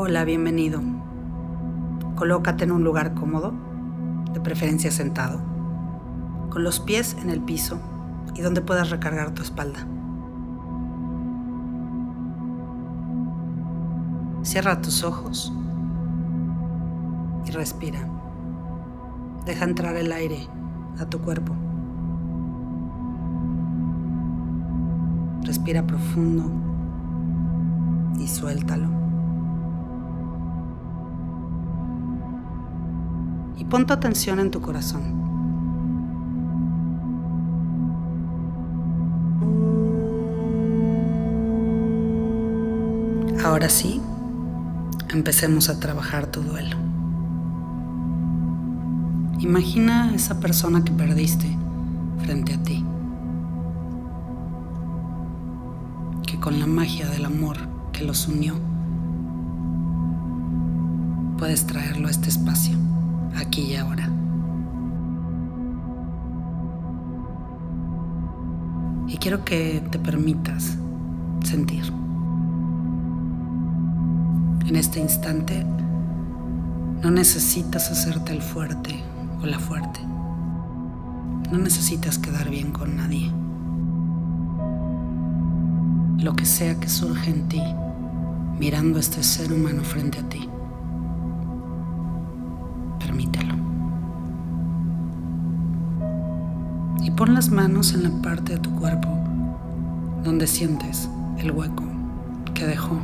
Hola, bienvenido. Colócate en un lugar cómodo, de preferencia sentado, con los pies en el piso y donde puedas recargar tu espalda. Cierra tus ojos y respira. Deja entrar el aire a tu cuerpo. Respira profundo y suéltalo. Pon tu atención en tu corazón. Ahora sí, empecemos a trabajar tu duelo. Imagina a esa persona que perdiste frente a ti. Que con la magia del amor que los unió, puedes traerlo a este espacio, aquí y ahora. Y quiero que te permitas sentir. En este instante no necesitas hacerte el fuerte o la fuerte. No necesitas quedar bien con nadie. Lo que sea que surge en ti, mirando a este ser humano frente a ti, pon las manos en la parte de tu cuerpo donde sientes el hueco que dejó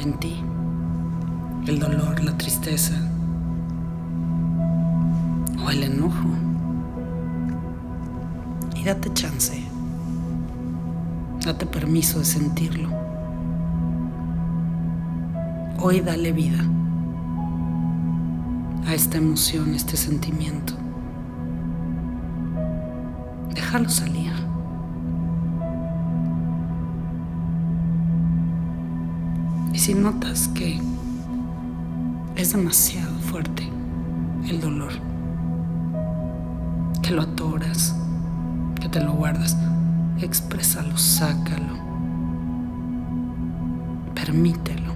en ti, el dolor, la tristeza o el enojo. Y date chance, date permiso de sentirlo. Hoy dale vida a esta emoción, este sentimiento. Déjalo salir. si notas que es demasiado fuerte el dolor, que lo atoras, que te lo guardas, exprésalo, sácalo, permítelo.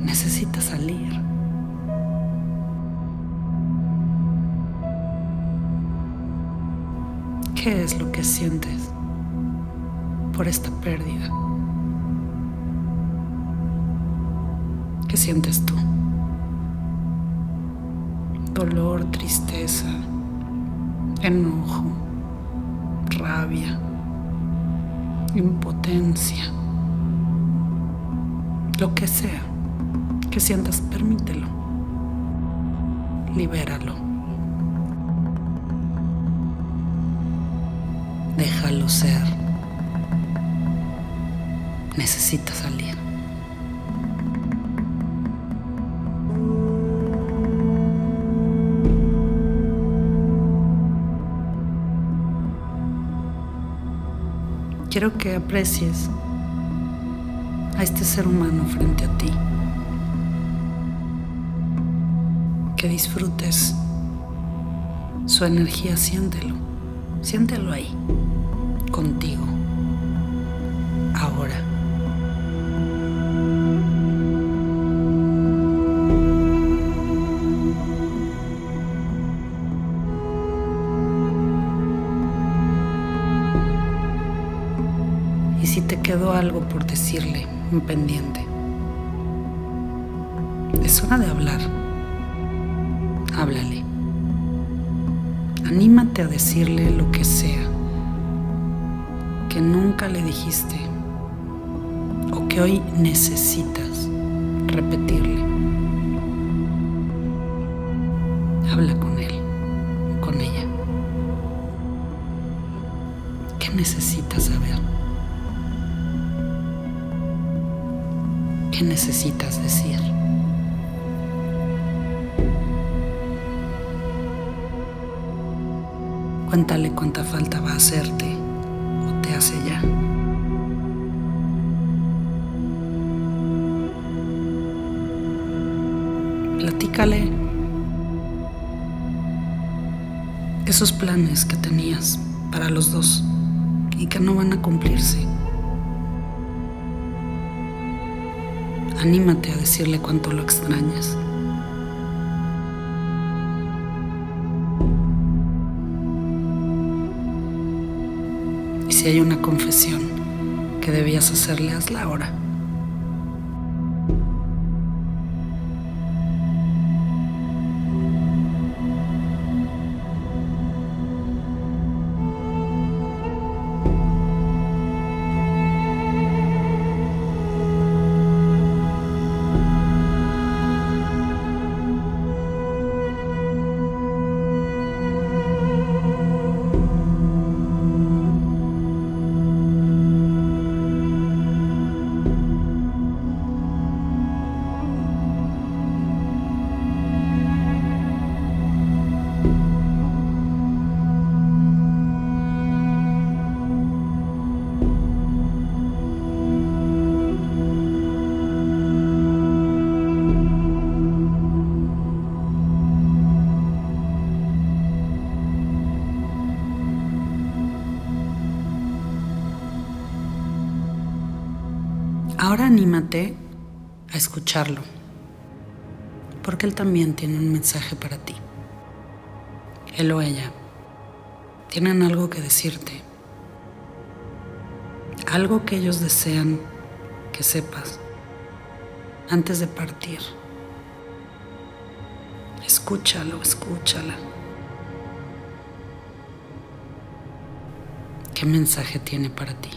Necesita salir. ¿Qué es lo que sientes por esta pérdida? ¿Qué sientes tú? Dolor, tristeza, enojo, rabia, impotencia, lo que sea que sientas, permítelo, libéralo, déjalo ser, necesita salir. quiero que aprecies a este ser humano frente a ti. Que disfrutes su energía, siéntelo. Siéntelo ahí, contigo, ahora. y si te quedó algo por decirle, un pendiente. Es hora de hablar. Háblale. Anímate a decirle lo que sea que nunca le dijiste o que hoy necesitas repetirle. Habla con él, con ella. ¿Qué necesitas saber? ¿Qué necesitas decir? Cuéntale cuánta falta va a hacerte o te hace ya. Platícale esos planes que tenías para los dos y que no van a cumplirse. Anímate a decirle cuánto lo extrañas. Si hay una confesión que debías hacerle, hazla ahora. Anímate a escucharlo, porque él también tiene un mensaje para ti. Él o ella tienen algo que decirte, algo que ellos desean que sepas antes de partir. Escúchalo, escúchala. ¿Qué mensaje tiene para ti?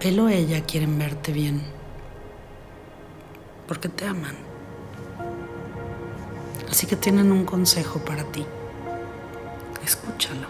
Él o ella quieren verte bien, porque te aman. Así que tienen un consejo para ti. Escúchalo.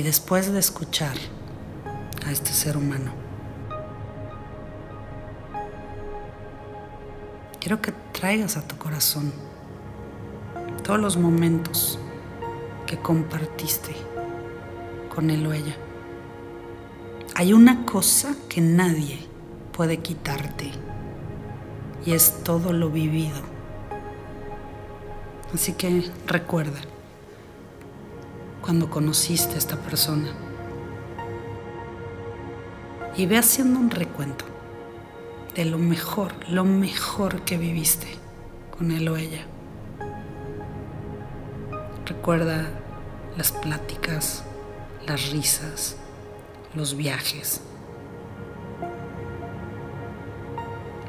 Y después de escuchar a este ser humano, quiero que traigas a tu corazón todos los momentos que compartiste con él o ella. Hay una cosa que nadie puede quitarte y es todo lo vivido. Así que recuerda, cuando conociste a esta persona. Y ve haciendo un recuento de lo mejor, lo mejor que viviste con él o ella. Recuerda las pláticas, las risas, los viajes,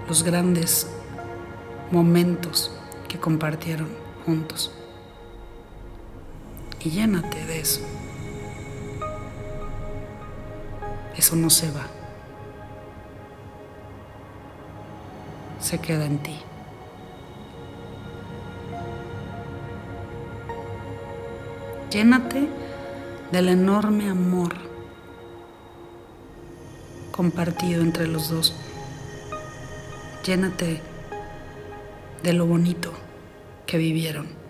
los grandes momentos que compartieron juntos y llénate de eso. Eso no se va. Se queda en ti. Llénate del enorme amor compartido entre los dos. Llénate de lo bonito que vivieron.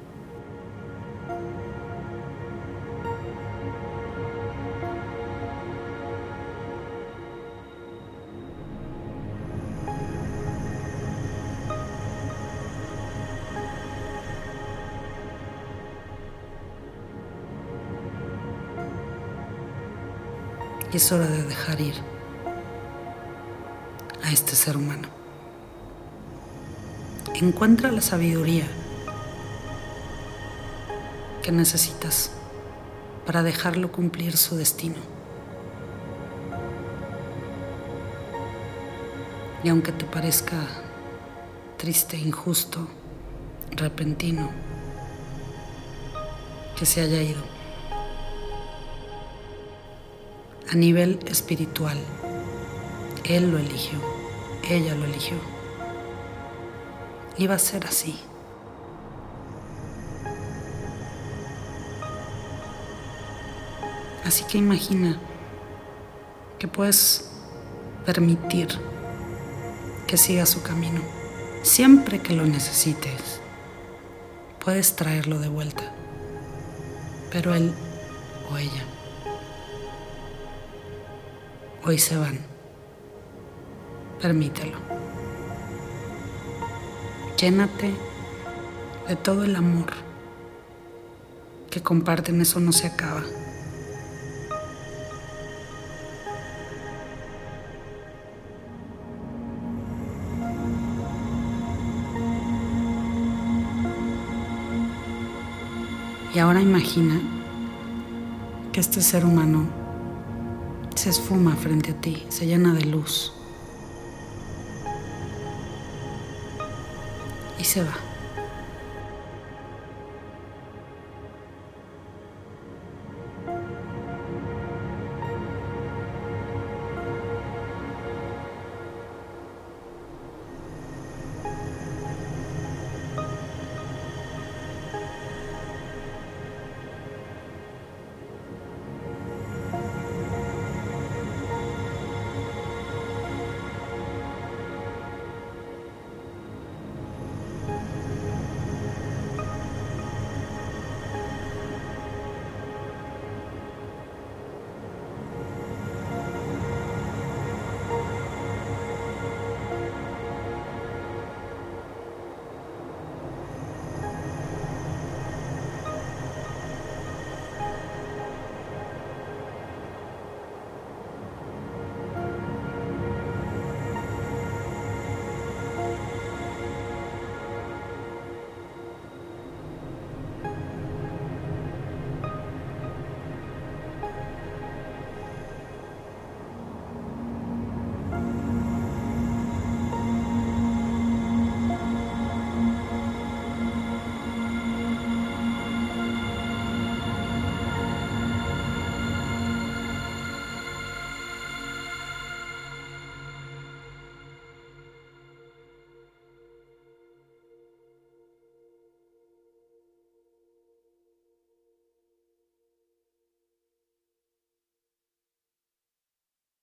Y es hora de dejar ir a este ser humano. Encuentra la sabiduría que necesitas para dejarlo cumplir su destino. Y aunque te parezca triste, injusto, repentino, que se haya ido, a nivel espiritual, él lo eligió, ella lo eligió. Iba a ser así. Así que imagina que puedes permitir que siga su camino. Siempre que lo necesites, puedes traerlo de vuelta. Pero él o ella hoy se van. Permítelo. Llénate de todo el amor que comparten, eso no se acaba. Y ahora imagina que este ser humano se esfuma frente a ti, se llena de luz y se va.